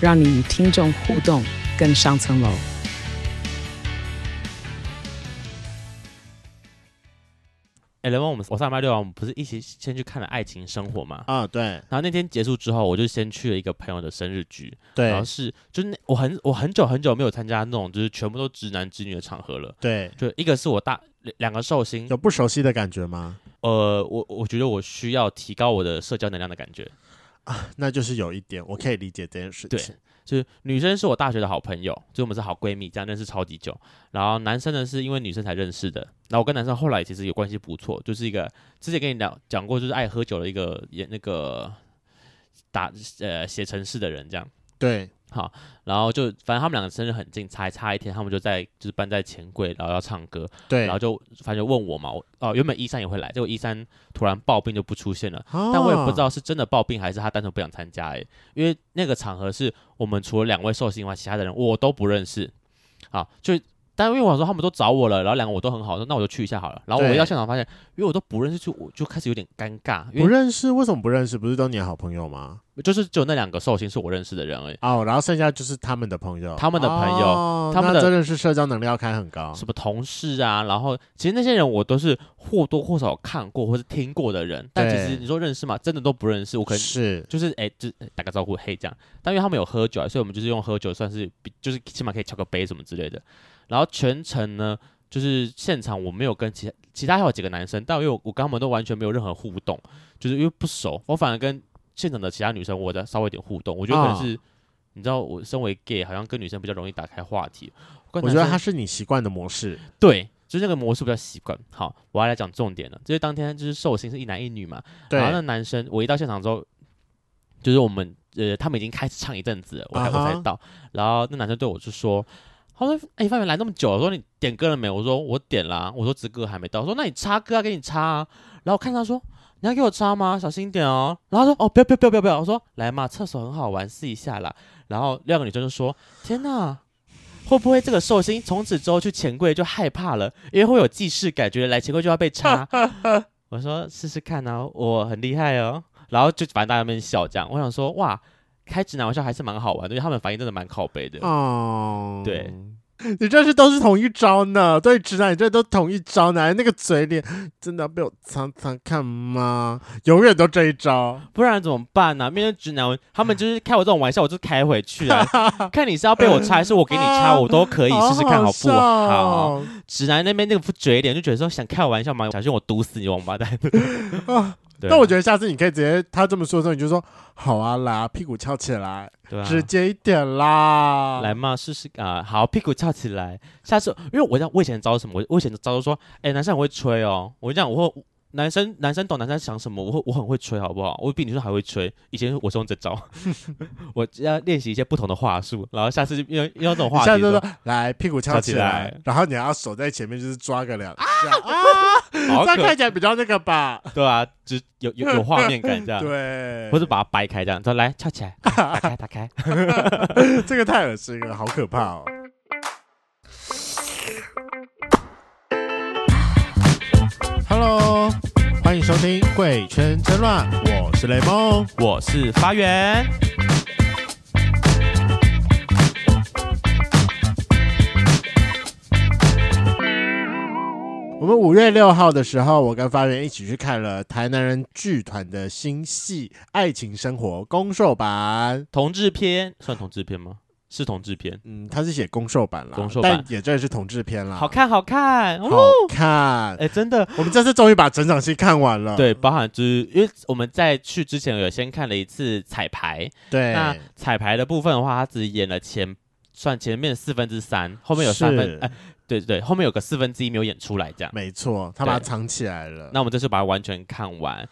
让你与听众互动更上层楼。哎，雷蒙，我们我上礼拜六啊，我们不是一起先去看了《爱情生活》嘛？啊，对。然后那天结束之后，我就先去了一个朋友的生日局。对。然后是，就是那我很我很久很久没有参加那种就是全部都直男直女的场合了。对。就一个是我大两个寿星，有不熟悉的感觉吗？呃，我我觉得我需要提高我的社交能量的感觉。啊，那就是有一点，我可以理解这件事情。对。就是女生是我大学的好朋友，就我们是好闺蜜，这样认识超级久。然后男生呢，是因为女生才认识的。然后我跟男生后来其实有关系不错，就是一个之前跟你讲讲过，就是爱喝酒的一个也那个打呃写程式的人，这样。对。好，然后就反正他们两个生日很近，才差一天，他们就在就是搬在钱柜，然后要唱歌。对，然后就反正就问我嘛，我哦原本一三也会来，结果一三突然暴病就不出现了，哦，但我也不知道是真的暴病还是他单纯不想参加哎，因为那个场合是我们除了两位寿星以外，其他的人我都不认识。好，就。但因为我说他们都找我了，然后两个我都很好，说那我就去一下好了。然后我一到现场发现，因为我都不认识，就我就开始有点尴尬。因为不认识？为什么不认识？不是都你的好朋友吗？就是只有那两个寿星是我认识的人而已。哦，然后剩下就是他们的朋友，他们的朋友，哦、他们的真的是社交能力要开很高。什么同事啊？然后其实那些人我都是或多或少看过或是听过的人，但其实你说认识吗？真的都不认识。我可能是就是哎，就打个招呼嘿这样。但因为他们有喝酒，所以我们就是用喝酒算是比，就是起码可以敲个杯什么之类的。然后全程呢，就是现场我没有跟其他其他还有几个男生，但因为我我跟他们都完全没有任何互动，就是因为不熟，我反而跟现场的其他女生我在稍微有点互动。我觉得可能是、哦、你知道，我身为 gay，好像跟女生比较容易打开话题。我，我觉得他是你习惯的模式，对，就是那个模式比较习惯。好，我要来讲重点了，就是当天就是寿星是一男一女嘛，然后那男生我一到现场之后，就是我们呃他们已经开始唱一阵子了，我才、uh-huh、我才到，然后那男生对我就说。他说：“哎、欸，范远来那么久了，说你点歌了没？我说我点了、我说这歌还没到。说那你插歌啊，给你插啊。然后我看他说你要给我插吗？小心点哦。然后他说哦，不要不要不要不要。我说来嘛，厕所很好玩，试一下啦。然后另外一个女生就说：天哪，会不会这个寿星从此之后去钱柜就害怕了？因为会有既视感觉来钱柜就要被插。我说试试看啊，我很厉害哦。然后就反正大家在那边笑这样。我想说哇。”开直男玩笑还是蛮好玩的，因为他们反应真的蛮靠背的。哦，对，你这是都是同一招呢？对直男，你这都同一招呢？那个嘴脸真的要被我常常看吗？永远都这一招，不然怎么办呢、啊？面对直男，他们就是开我这种玩笑，我就开回去啊。看你是要被我插，还是我给你插，我都可以 试试看好不好？直男那边那个副嘴脸就觉得说想开我玩笑吗？小心我毒死你王八蛋！那我觉得下次你可以直接他这么说的时候，你就说好啊，来啊，屁股翘起来，对啊，直接一点啦，来嘛，试试啊，好，屁股翘起来。下次因为我在我以前招什么，我我以前招说，哎、欸，男生很会吹哦，我这样我会。男生男生懂男生想什么，我会我很会吹，好不好？我比女生还会吹。以前我是用这招，我要练习一些不同的话术，然后下次就用用这种话术说，来屁股翘起来，然后你要手在前面，就是抓个两下 啊，啊这样看起来比较那个吧？对啊，就有有有画面感这样，对，或者把它掰开这样，说来翘起来，打开打开，这个太恶心了，好可怕哦。Hello，欢迎收听《贵圈真乱》，我是雷梦，我是发源。我们五月六号的时候，我跟发源一起去看了台南人剧团的新戏《爱情生活》公售版，同志篇，算同志篇吗？是同志片，嗯，他是写攻受版啦，攻受版，但也真的是同志片啦，好看，好看，好看，哎、欸，真的，我们这次终于把整场戏看完了，对，包含就是因为我们在去之前有先看了一次彩排，对，那彩排的部分的话，他只演了前算前面四分之三，后面有三分，哎、欸，对对对，后面有个四分之一没有演出来，这样，没错，他把它藏起来了，那我们这次把它完全看完，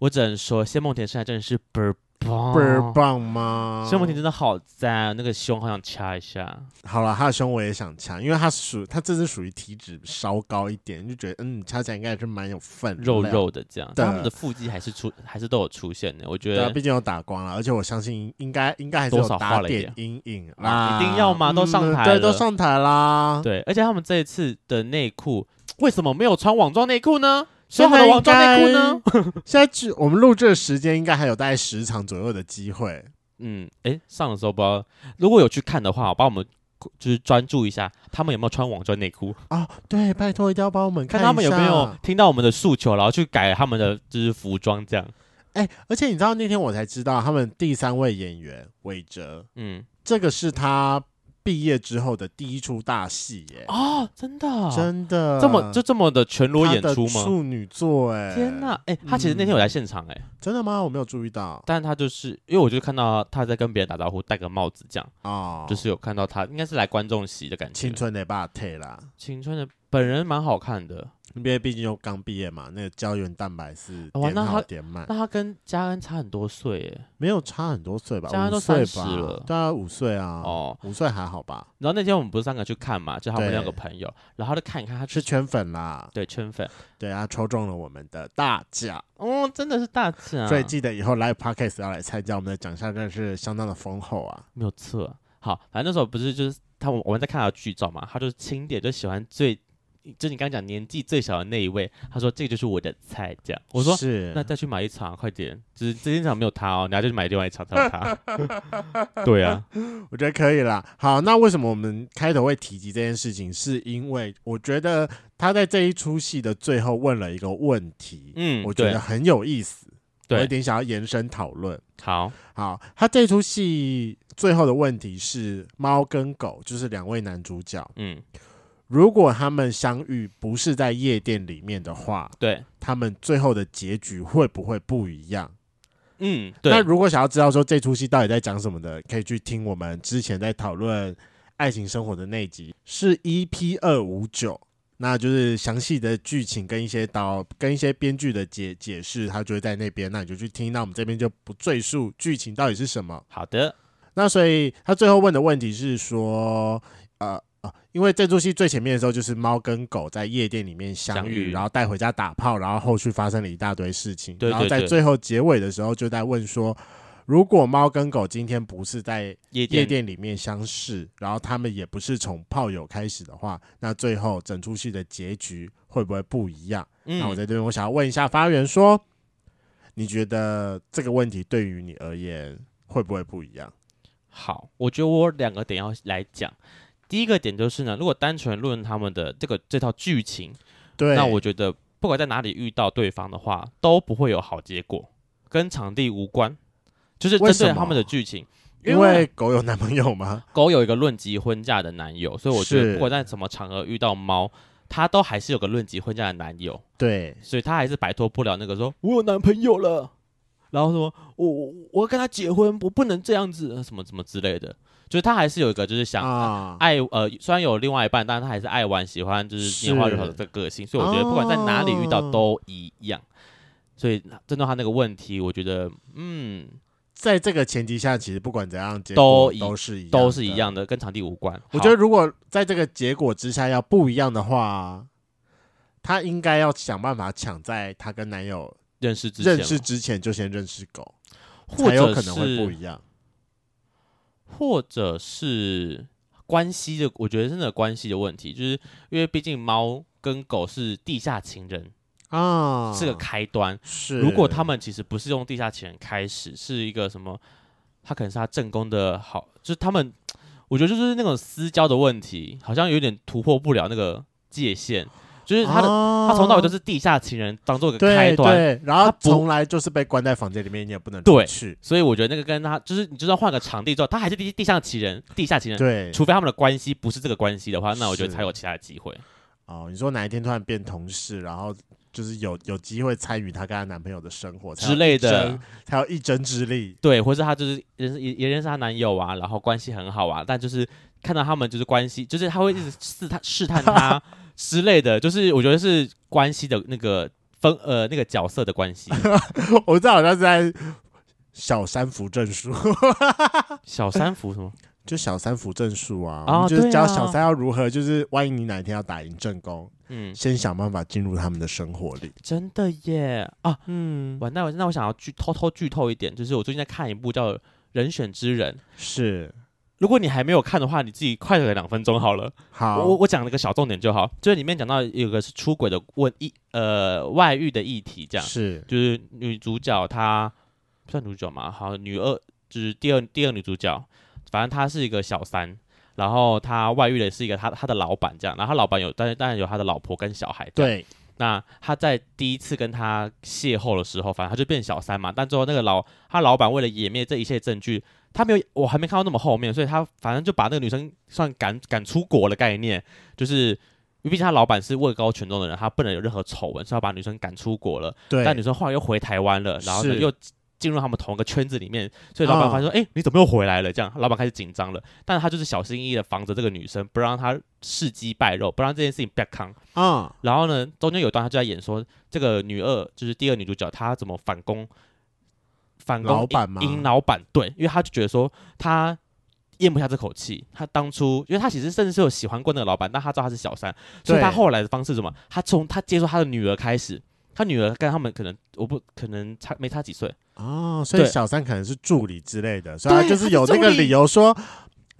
我只能说谢梦田现在真的是倍儿棒，倍儿棒吗？谢文婷真的好赞，那个胸好想掐一下。好了，他的胸我也想掐，因为他属他这是属于体脂稍高一点，就觉得嗯，掐起来应该也是蛮有分肉肉的这样。但他们的腹肌还是出还是都有出现的，我觉得。毕竟有打光了，而且我相信应该应该还是有打点阴影啦，一定要吗？都上台了，对，都上台啦。对，而且他们这一次的内裤为什么没有穿网状内裤呢？说好的网装内裤呢？现在我们录制的时间应该还有大概十场左右的机会。嗯，哎，上的时候不知道，如果有去看的话，我帮我们就是专注一下，他们有没有穿网装内裤啊？对，拜托一定要帮我们看，看他们有没有听到我们的诉求，然后去改他们的就是服装这样。哎，而且你知道那天我才知道，他们第三位演员韦哲，嗯，这个是他。毕业之后的第一出大戏耶！哦，真的，真的，这么就这么的全裸演出吗？处女座哎！天哪，哎，他其实那天有来现场哎，真的吗？我没有注意到。但是他就是因为我就看到他在跟别人打招呼，戴个帽子这样啊，就是有看到他应该是来观众席的感觉。青春的霸退啦，青春的本人蛮好看的。因为毕竟又刚毕业嘛，那个胶原蛋白是点好点慢。那他跟嘉恩差很多岁耶？没有差很多岁吧？嘉恩都三十了，对啊，五岁啊。哦，五岁还好吧？然后那天我们不是三个去看嘛，就他们两个朋友，然后就看一看，他是圈粉啦。对，圈粉，对啊，抽中了我们的大奖哦，真的是大奖。所以记得以后 Live Podcast 要来参加，我们的奖项真的是相当的丰厚啊。没有错。好，反正那时候不是就是他们我们在看他的剧照嘛，他就是清点，就喜欢最。就你刚刚讲年纪最小的那一位，他说这个就是我的菜，这样我说是，那再去买一场，快点，就是这间场没有他哦，你要就去买另外一场才有他。对啊，我觉得可以啦。好，那为什么我们开头会提及这件事情？是因为我觉得他在这一出戏的最后问了一个问题，嗯，我觉得很有意思，我有点想要延伸讨论。好，好，他这出戏最后的问题是猫跟狗，就是两位男主角，嗯。如果他们相遇不是在夜店里面的话，对，他们最后的结局会不会不一样？嗯，对。那如果想要知道说这出戏到底在讲什么的，可以去听我们之前在讨论爱情生活的那集，是 EP 二五九，那就是详细的剧情跟一些导跟一些编剧的解解释，他就会在那边，那你就去听。那我们这边就不赘述剧情到底是什么。好的，那所以他最后问的问题是说，呃。啊，因为这出戏最前面的时候，就是猫跟狗在夜店里面相遇，相遇然后带回家打炮，然后后续发生了一大堆事情。对对对，然后在最后结尾的时候，就在问说，如果猫跟狗今天不是在夜店里面相识，然后他们也不是从炮友开始的话，那最后整出戏的结局会不会不一样？嗯、那我在这边，我想要问一下发源说，你觉得这个问题对于你而言会不会不一样？好，我觉得我两个点要来讲。第一个点就是呢，如果单纯论他们的这个这套剧情，对，那我觉得不管在哪里遇到对方的话，都不会有好结果，跟场地无关，就是针对他们的剧情。因为，狗有男朋友吗？狗有一个论及婚嫁的男友，所以我觉得不管在什么场合遇到猫，他都还是有个论及婚嫁的男友。对，所以他还是摆脱不了那个说我有男朋友了，然后说我我我要跟他结婚，我不能这样子，什么什么之类的。就是他还是有一个，就是想爱呃，虽然有另外一半，但是他还是爱玩，喜欢就是拈花惹草的这个个性，所以我觉得不管在哪里遇到都一样。所以针对他那个问题，我觉得嗯，在这个前提下，其实不管怎样，结果都是一都是一样的，跟场地无关。我觉得如果在这个结果之下要不一样的话，他应该要想办法抢在他跟男友认识之前认识之前就先认识狗，才有可能会不一样。或者是关系的，我觉得真的关系的问题，就是因为毕竟猫跟狗是地下情人啊，是个开端。是，如果他们其实不是用地下情人开始，是一个什么？他可能是他正宫的好，就是他们，我觉得就是那种私交的问题，好像有点突破不了那个界限。就是他的，哦、他从到尾都是地下情人，当做个开端，对对，然后从来就是被关在房间里面，你也不能出去。对，所以我觉得那个跟他就是，你就算换个场地之后，他还是地地下情人，地下情人。对，除非他们的关系不是这个关系的话，那我觉得才有其他的机会。哦，你说哪一天突然变同事，然后就是有有机会参与她跟她男朋友的生活之类的，才有一针之力。对，或是他就是认识也也认识她男友啊，然后关系很好啊，但就是看到他们就是关系，就是他会一直试探试探他。之类的，就是我觉得是关系的那个分呃那个角色的关系。我这好像是在小三扶正术，小三扶什么？就小三扶正术啊，哦、就是教小三要如何，就是万一你哪一天要打赢正宫，嗯，先想办法进入他们的生活里。真的耶啊，嗯，完那我那我想要剧偷偷剧透一点，就是我最近在看一部叫《人选之人》，是，如果你还没有看的话，你自己快个两分钟好了。好，我我讲了个小重点就好，就是里面讲到有个是出轨的问议，呃，外遇的议题，这样是，就是女主角她算女主角嘛，好，女二就是第二第二女主角。反正她是一个小三，然后她外遇的是一个他他的老板这样，然后他老板有，但是当然有他的老婆跟小孩。对，那他在第一次跟他邂逅的时候，反正他就变小三嘛。但最后那个老他老板为了湮灭这一切证据，他没有我还没看到那么后面，所以他反正就把那个女生算赶赶出国的概念，就是因为毕竟他老板是位高权重的人，他不能有任何丑闻，所以要把女生赶出国了。对，但女生后来又回台湾了，然后呢又。进入他们同一个圈子里面，所以老板发现说：“哎、你怎么又回来了？”这样，老板开始紧张了。但是他就是小心翼翼的防着这个女生，不让她事机败露，不让这件事情曝光。啊、哦，然后呢，中间有一段他就在演说，这个女二就是第二女主角，她怎么反攻？反攻老板吗？赢老板？对，因为他就觉得说他咽不下这口气。他当初，因为他其实甚至是有喜欢过那个老板，但他知道他是小三，所以他后来的方式是什么？他从他接受他的女儿开始。他女儿跟他们可能我不可能差没差几岁哦，所以小三可能是助理之类的，所以他就是有那个理由说，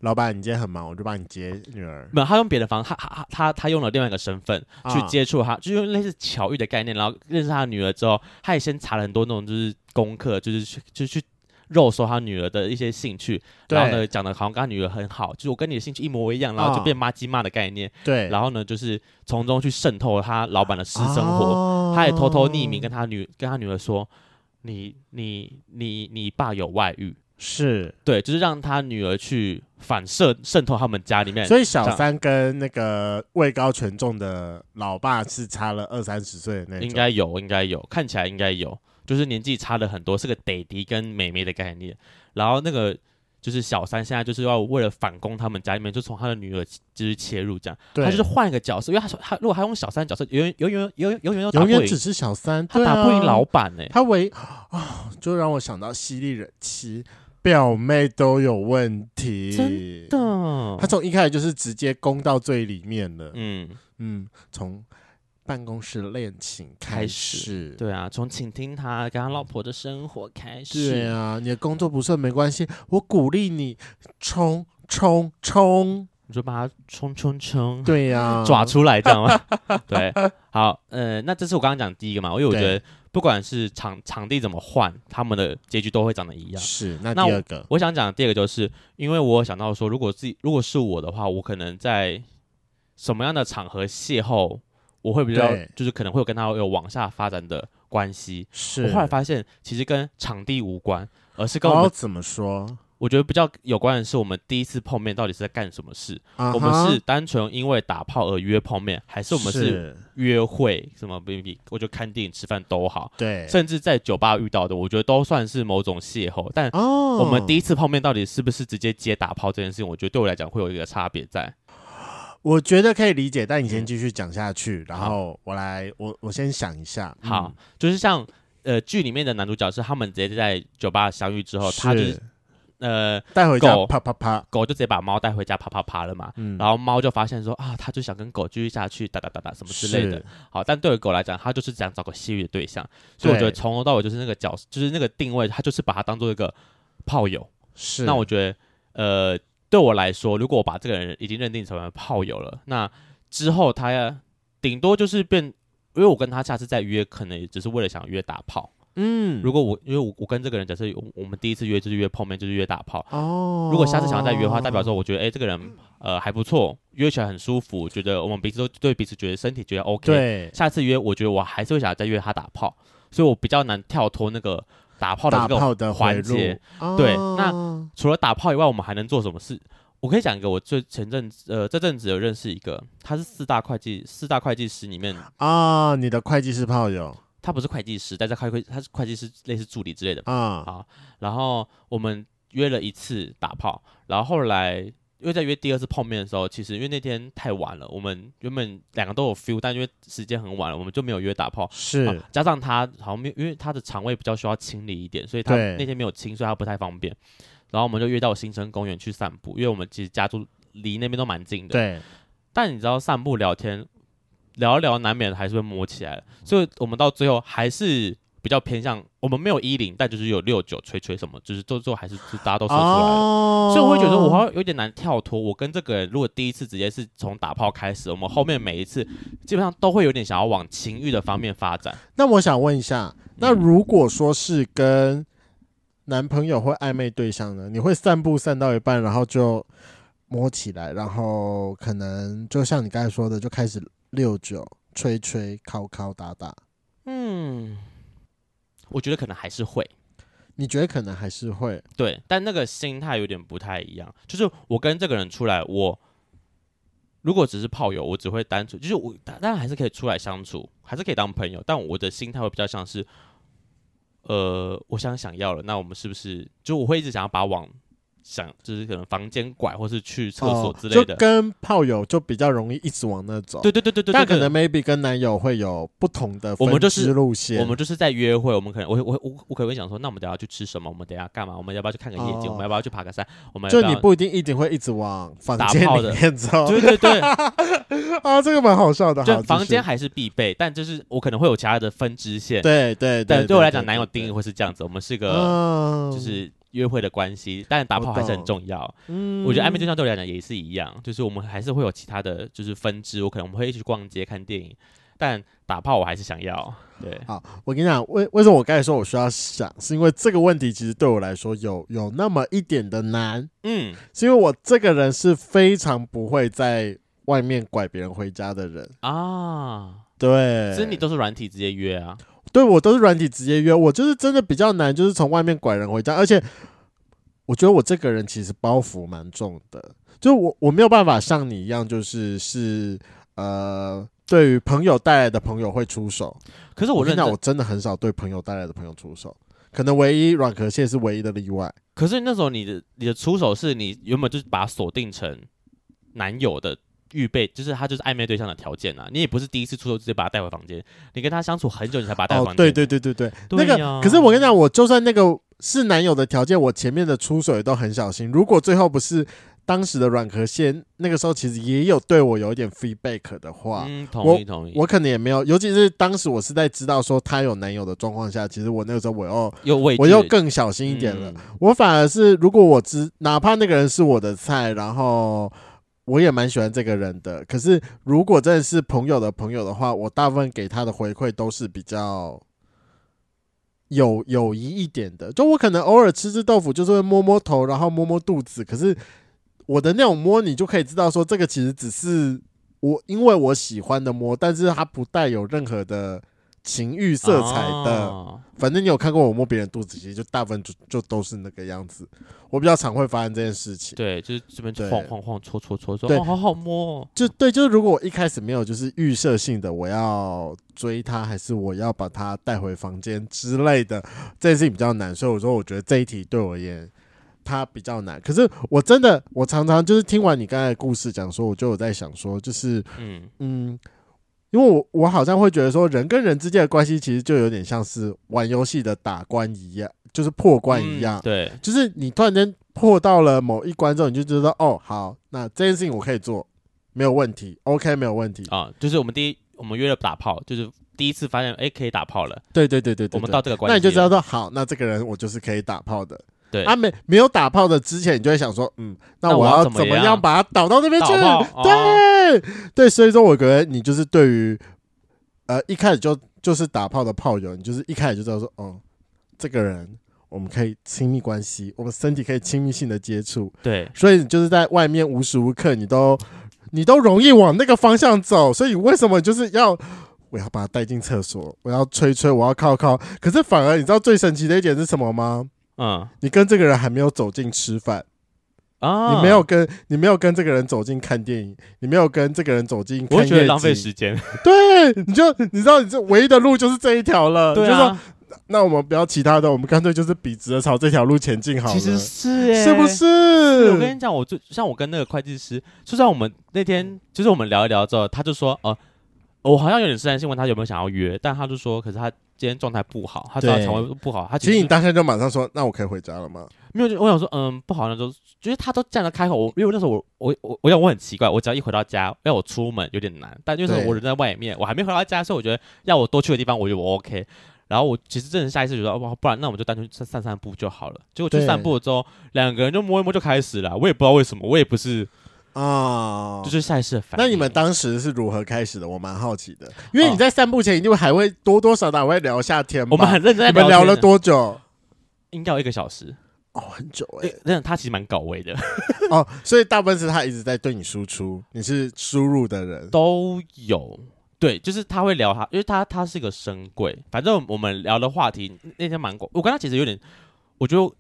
老板你今天很忙，我就帮你接女儿。没有，他用别的方，他他他他用了另外一个身份去接触他，就用类似巧遇的概念，然后认识他女儿之后，他也先查了很多那种就是功课，就是去就去。肉搜他女儿的一些兴趣，然后呢，讲的好像跟他女儿很好，就是我跟你的兴趣一模一样，然后就变妈鸡妈的概念。对，然后呢，就是从中去渗透他老板的私生活，哦、他也偷偷匿名跟他女跟他女儿说，你你你你爸有外遇，是对，就是让他女儿去反射渗透他们家里面。所以小三跟那个位高权重的老爸是差了二三十岁的那种，应该有，应该有，看起来应该有。就是年纪差了很多，是个爹地跟妹妹的概念。然后那个就是小三，现在就是要为了反攻他们家里面，就从他的女儿就是切入这样。他就是换一个角色，因为他说他如果他用小三角色，永远永远永远永远永远只是小三，他打不赢老板呢、欸。他唯啊、哦，就让我想到犀利人妻表妹都有问题，真的。他从一开始就是直接攻到最里面了。嗯嗯，从。办公室恋情开始，开始，对啊，从倾听他跟他老婆的生活开始。对啊，你的工作不顺没关系，我鼓励你冲冲冲，你就把它冲冲冲。对呀、啊，抓出来，这样吗？对，好，呃，那这是我刚刚讲第一个嘛，因为我觉得不管是场场地怎么换，他们的结局都会长得一样。是，那第二个，我，我想讲第二个就是，因为我想到说，如果自己如果是我的话，我可能在什么样的场合邂逅。我会比较，就是可能会有跟他有往下发展的关系。是我后来发现，其实跟场地无关，而是跟我们、哦、怎么说？我觉得比较有关的是，我们第一次碰面到底是在干什么事？Uh-huh、我们是单纯因为打炮而约碰面，还是我们是约会？什么 baby？看电影、吃饭都好。对，甚至在酒吧遇到的，我觉得都算是某种邂逅。但我们第一次碰面到底是不是直接接打炮这件事情？我觉得对我来讲会有一个差别在。我觉得可以理解，但你先继续讲下去，嗯、然后我来，我我先想一下。好，嗯、就是像呃剧里面的男主角是他们直接在酒吧相遇之后，他就是呃带回家啪啪啪，狗就直接把猫带回家啪啪啪了嘛。嗯、然后猫就发现说啊，它就想跟狗继续下去哒哒哒哒什么之类的。好，但对于狗来讲，它就是想找个泄欲的对象，所以我觉得从头到尾就是那个角，就是那个定位，它就是把它当做一个炮友。是，那我觉得呃。对我来说，如果我把这个人已经认定成为炮友了，那之后他要，顶多就是变，因为我跟他下次再约，可能也只是为了想约打炮。嗯，如果我因为我我跟这个人假设我们第一次约就是约碰面，就是约打炮。哦，如果下次想要再约的话，代表说我觉得哎这个人呃还不错，约起来很舒服，觉得我们彼此都对彼此觉得身体觉得 OK。对，下次约我觉得我还是会想要再约他打炮，所以我比较难跳脱那个。打炮的这个环节，对，那除了打炮以外，我们还能做什么事？我可以讲一个，我最前阵子，呃，这阵子有认识一个，他是四大会计，四大会计师里面啊，你的会计师炮友，他不是会计师，但是开会，他是会计师，类似助理之类的啊。好，然后我们约了一次打炮，然后后来因为在约第二次碰面的时候，其实因为那天太晚了，我们原本两个都有 feel，但因为时间很晚了，我们就没有约打炮。是，啊、加上他好像没有，因为他的肠胃比较需要清理一点，所以他那天没有清，所以他不太方便。然后我们就约到新生公园去散步，因为我们其实家住离那边都蛮近的。对。但你知道，散步聊天聊一聊，难免还是会摸起来，所以我们到最后还是。比较偏向我们没有一零，但就是有六九吹吹什么，就是最后还是大家都说出来了，哦、所以我会觉得我好像有点难跳脱。我跟这个人如果第一次直接是从打炮开始，我们后面每一次基本上都会有点想要往情欲的方面发展。那我想问一下，那如果说是跟男朋友或暧昧对象呢？你会散步散到一半，然后就摸起来，然后可能就像你刚才说的，就开始六九吹吹、敲敲打打，嗯。我觉得可能还是会，你觉得可能还是会？对，但那个心态有点不太一样。就是我跟这个人出来，我如果只是炮友，我只会单纯，就是我当然还是可以出来相处，还是可以当朋友，但我的心态会比较像是，呃，我想想要了，那我们是不是就我会一直想要把网。想就是可能房间拐，或是去厕所之类的，哦，就跟炮友就比较容易一直往那走。对对对对对，但可能 maybe 跟男友会有不同的分支路线。我们就是在约会，我们可能我我我我可能会想说，那我们等下去吃什么？我们等下干嘛？我们要不要去看个夜景？哦、我们要不要去爬个山？我们就你不一定一定会一直往房间里面走。对对对，啊，这个蛮好笑的。就房间还是必备，但就是我可能会有其他的分支线。对对对，但对我来讲，男友定义会是这样子。我们是个就是。约会的关系，但打炮还是很重要。嗯，我觉得暧昧对象对我来讲也是一样，就是我们还是会有其他的就是分支。我可能我们会一起去逛街、看电影，但打炮我还是想要。对，好，我跟你讲，为为什么我刚才说我需要想，是因为这个问题其实对我来说有有那么一点的难。嗯，是因为我这个人是非常不会在外面拐别人回家的人啊。对，其实你都是软体直接约啊。对，我都是软体直接约，我就是真的比较难，就是从外面拐人回家，而且我觉得我这个人其实包袱蛮重的，就我我没有办法像你一样，就是是呃，对于朋友带来的朋友会出手，可是我认为我真的很少对朋友带来的朋友出手，可能唯一软壳蟹是唯一的例外。可是那时候你的你的出手是你原本就是把它锁定成男友的。预备就是他就是暧昧对象的条件啊，你也不是第一次出手直接把他带回房间，你跟他相处很久你才把他带回房间。哦，对对对对对，对那个可是我跟你讲，我就算那个是男友的条件，我前面的出手也都很小心。如果最后不是当时的软壳蟹，那个时候其实也有对我有一点 feedback 的话，嗯，同意同意，我可能也没有，尤其是当时我是在知道说他有男友的状况下，其实我那个时候我又又我又更小心一点了。嗯，我反而是如果我知哪怕那个人是我的菜，然后。我也蛮喜欢这个人的，可是如果真的是朋友的朋友的话，我大部分给他的回馈都是比较有友谊一点的。就我可能偶尔吃吃豆腐，就是会摸摸头，然后摸摸肚子。可是我的那种摸，你就可以知道说，这个其实只是我因为我喜欢的摸，但是它不带有任何的。情欲色彩的，哦、反正你有看过我摸别人肚子，其实就大部分就就都是那个样子。我比较常会发生这件事情，对，就是这边晃晃晃搓搓搓搓，对，好好摸、哦。就对，就是如果我一开始没有就是预设性的我要追他，还是我要把他带回房间之类的，这件事情比较难。所以我说，我觉得这一题对我而言，它比较难。可是我真的，我常常就是听完你刚才的故事讲说，我就有在想说，就是嗯嗯。因为我我好像会觉得说，人跟人之间的关系其实就有点像是玩游戏的打关一样，就是破关一样。嗯、对，就是你突然间破到了某一关之后，你就知道哦，好，那这件事情我可以做，没有问题，OK，没有问题啊。就是我们第一，我们约了打炮，就是第一次发现，哎，可以打炮了。对对对对对，我们到这个关系，那你就知道说，好，那这个人我就是可以打炮的。对啊，没没有打炮的之前，你就会想说，嗯，那我要怎么样把它导到那边去？对、哦、对，所以说我觉得你就是对于。呃，一开始就就是打炮的炮友，你就是一开始就知道说，哦，这个人我们可以亲密关系，我们身体可以亲密性的接触，对，所以你就是在外面无时无刻你都你都容易往那个方向走，所以为什么就是要我要把他带进厕所，我要吹吹，我要靠靠，可是反而你知道最神奇的一点是什么吗？嗯，你跟这个人还没有走进吃饭。啊！你没有跟你没有跟这个人走进看电影，你没有跟这个人走进，我会觉得浪费时间。对，你就你知道，你这唯一的路就是这一条了。对啊，就是说那我们不要其他的，我们干脆就是笔直的朝这条路前进好了。其实是、欸，是不是？我跟你讲，我就像我跟那个会计师，就像我们那天，就是我们聊一聊之后，他就说，哦、呃，我好像有点试探性问他有没有想要约，但他就说，可是他今天状态不好，他知道肠胃不好。他其实，你当下就马上说，那我可以回家了吗？没有，我想说，嗯，不好，那就就是他都这样的开口。我因为那时候我我我我想我很奇怪，我只要一回到家，要我出门有点难，但就是我人在外面，我还没回到家，所以我觉得要我多去的地方，我觉得我 OK。然后我其实真的下意识觉得，哇，不然那我们就单纯散散散步就好了。结果去散步了之后，两个人就摸一摸就开始了。我也不知道为什么，我也不是啊，就是赛事的反应。那你们当时是如何开始的？我蛮好奇的，因为你在散步前一定还会多多少少会聊下天。我们很认真，你们聊了多久？应该有一个小时哦，很久哎、欸。那他其实蛮搞味的 哦，所以大部分是他一直在对你输出，你是输入的人都有。对，就是他会聊他，因为他他是个深柜，反正我们聊的话题那天蛮广。我跟他其实有点，我觉得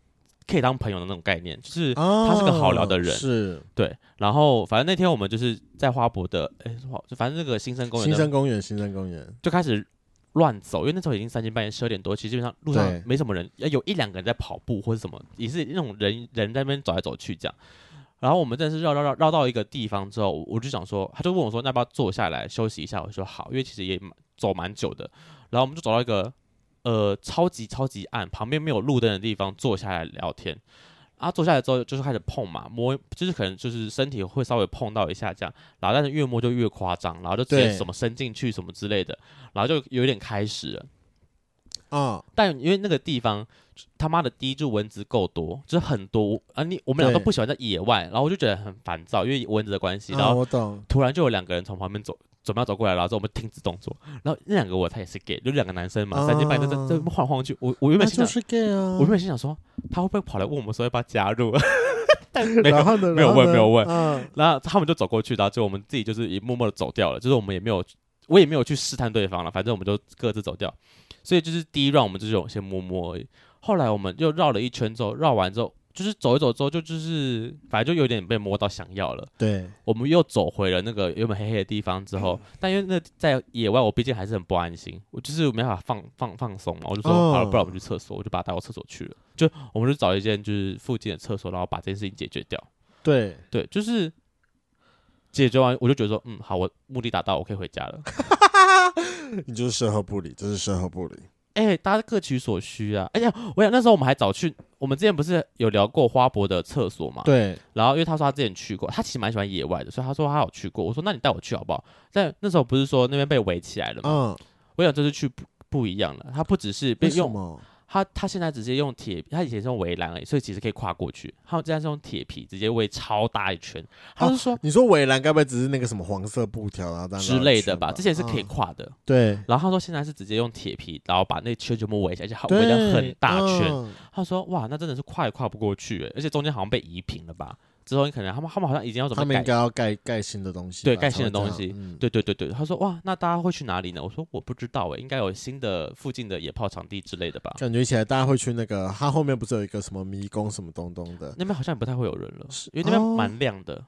可以当朋友的那种概念，就是他是个好聊的人，哦、是对。然后反正那天我们就是在花博的，哎，反正那个新生公园，新生公园，新生公园就开始乱走，因为那时候已经三更半夜十二点多，其实基本上路上没什么人，有一两个人在跑步或者什么，也是那种人人在那边走来走去这样。然后我们真的是绕绕绕绕到一个地方之后，我就想说，他就问我说，要不要坐下来休息一下？我说好，因为其实也走蛮久的。然后我们就走到一个呃超级超级暗，旁边没有路灯的地方坐下来聊天。然后坐下来之后就是开始碰嘛，摸，就是可能就是身体会稍微碰到一下这样。然后但是越摸就越夸张，然后就直接什么伸进去什么之类的，然后就有点开始了。啊！但因为那个地方他妈的第一就蚊子够多，就是很多啊！你我们俩都不喜欢在野外，然后我就觉得很烦躁，因为蚊子的关系。然后突然就有两个人从旁边走，准备要走过来，然后之后我们停止动作。然后那两个我他也是 gay，就两个男生嘛，啊、三更半夜在在在晃晃去。我我原本心想，我原本心想说他会不会跑来问我们说要不要加入？但没有没有问没有问。嗯，然后他们就走过去，然后就我们自己就是也默默的走掉了，就是我们也没有，我也没有去试探对方了，反正我们就各自走掉。所以就是第一 round 我们就是有些摸摸而已，后来我们又绕了一圈之后，绕完之后就是走一走之后就就是反正就有点被摸到想要了。对，我们又走回了那个原本黑黑的地方之后，嗯、但因为那在野外我毕竟还是很不安心，我就是没办法放放放松嘛，我就说、哦、好了，不然我们去厕所，我就把他带到厕所去了。就我们就找一间就是附近的厕所，然后把这件事情解决掉。对对，就是解决完我就觉得说嗯好，我目的达到，我可以回家了。你就是售后不理，这是售后不理。哎、欸，大家各取所需啊！哎呀，我想那时候我们还早去，我们之前不是有聊过花博的厕所嘛？对。然后因为他说他之前去过，他其实蛮喜欢野外的，所以他说他有去过。我说那你带我去好不好？但那时候不是说那边被围起来了吗？嗯。我想这次去不不一样了，他不只是被用。他他现在直接用铁，他以前是用围栏而已，所以其实可以跨过去。他现在是用铁皮直接围超大一圈。他是说，你说围栏该不会只是那个什么黄色布条啊之类的吧？之前是可以跨的。对。然后他说现在是直接用铁皮，然后把那圈全部围起来，而且围的很大圈。他说哇，那真的是跨也跨不过去，而且中间好像被移平了吧？之后你可能他们他们好像已经要怎么？他们应该要盖盖新的东西。对，盖新的东西。嗯、对对对对，他说哇，那大家会去哪里呢？我说我不知道诶，应该有新的附近的野炮场地之类的吧？感觉起来大家会去那个，他后面不是有一个什么迷宫什么东东的？那边好像也不太会有人了，因为那边蛮亮的、哦。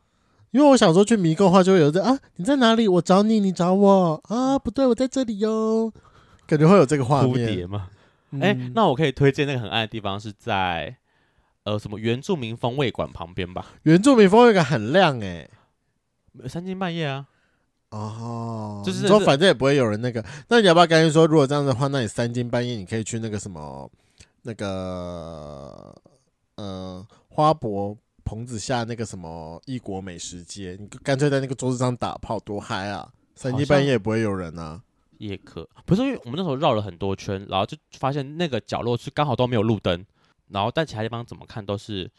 因为我想说去迷宫的话，就会有这啊，你在哪里？我找你，你找我啊？不对，我在这里哟。感觉会有这个画面。蝴蝶吗？哎、嗯，那我可以推荐那个很暗的地方是在。呃，什么原住民风味馆旁边吧？原住民风味馆很亮哎、欸，三更半夜啊，哦，就是说反正也不会有人那个。那你要不要干脆说，如果这样的话，那你三更半夜你可以去那个什么那个呃花博棚子下那个什么异国美食街，你干脆在那个桌子上打炮，多嗨啊！三更半夜也不会有人啊，也可不是因为我们那时候绕了很多圈，然后就发现那个角落是刚好都没有路灯。然后，但其他地方怎么看都是，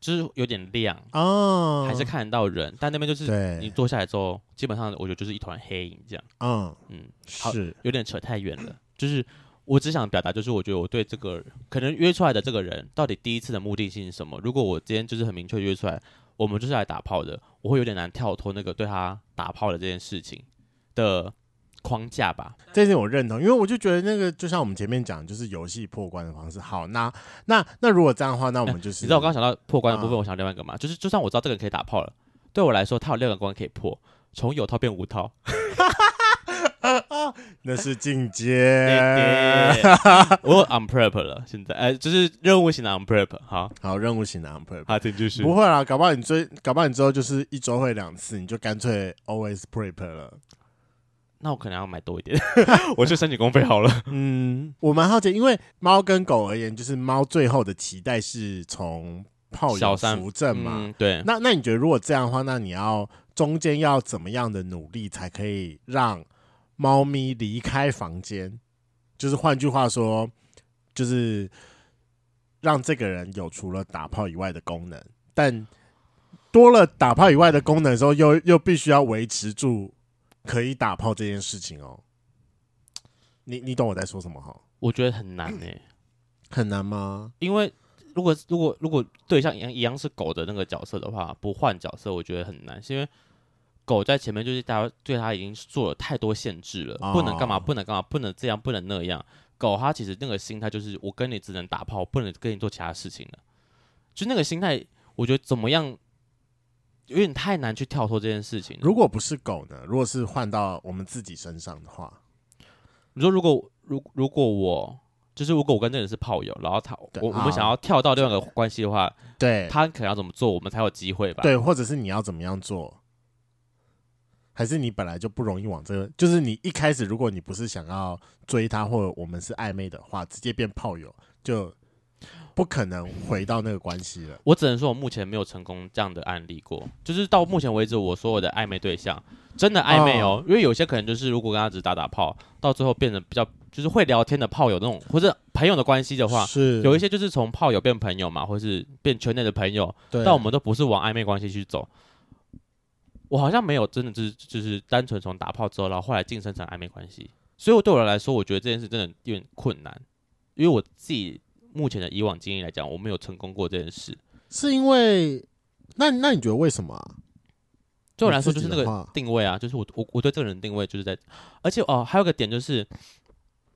就是有点亮哦，还是看得到人。但那边就是你坐下来之后，基本上我觉得就是一团黑影这样。嗯嗯，好，是有点扯太远了。就是我只想表达，就是我觉得我对这个可能约出来的这个人，到底第一次的目的性是什么？如果我今天就是很明确约出来，我们就是来打炮的，我会有点难跳脱那个对他打炮的这件事情的。框架吧，这点我认同，因为我就觉得那个就像我们前面讲，就是游戏破关的方式。好，那那那如果这样的话，那我们就是、欸、你知道我刚刚想到破关的部分，我想另外一个嘛，啊、就是就算我知道这个人可以打炮了，对我来说，他有六个关可以破，从有套变无套。那是进阶。我 on prep 了，现在哎，就是任务型的 on prep。好好，任务型的 on prep。好，这就是不会啦，搞不好你最，搞不好你之后就是一周会两次，你就干脆 always prep 了。那我可能要买多一点，我去申请公费好了。嗯，我蛮好奇，因为猫跟狗而言，就是猫最后的期待是从炮友扶正嘛。嗯、对，那那你觉得如果这样的话，那你要中间要怎么样的努力才可以让猫咪离开房间？就是换句话说，就是让这个人有除了打炮以外的功能，但多了打炮以外的功能的时候，又又必须要维持住。可以打炮这件事情哦，你你懂我在说什么哈？我觉得很难呢、欸，很难吗？因为如果如果如果对象一样一样是狗的那个角色的话，不换角色，我觉得很难，是因为狗在前面就是大家对它已经做了太多限制了，不能干嘛，不能干嘛，不能这样，不能那样。狗它其实那个心态就是我跟你只能打炮，不能跟你做其他事情了，就那个心态，我觉得怎么样？有点太难去跳脱这件事情。如果不是狗呢？如果是换到我们自己身上的话，你说如果如如果我就是如果我跟这个人是炮友，然后他我我们想要跳到另外一个关系的话，对，他可能要怎么做，我们才有机会吧？对，或者是你要怎么样做？还是你本来就不容易往这个？就是你一开始如果你不是想要追他，或者我们是暧昧的话，直接变炮友就。不可能回到那个关系了。我只能说，我目前没有成功这样的案例过。就是到目前为止，我所有的暧昧对象真的暧昧哦。因为有些可能就是，如果跟他只打打炮，到最后变成比较就是会聊天的炮友那种，或者朋友的关系的话，是有一些就是从炮友变朋友嘛，或是变圈内的朋友。但我们都不是往暧昧关系去走。我好像没有真的就是就是单纯从打炮之后，然后后来晋升成暧昧关系。所以，我对我来说，我觉得这件事真的有点困难，因为我自己。目前的以往经验来讲，我没有成功过这件事，是因为那那你觉得为什么啊？对我来说就是那个定位啊，就是我我我对这个人定位就是在，而且哦还有个点就是，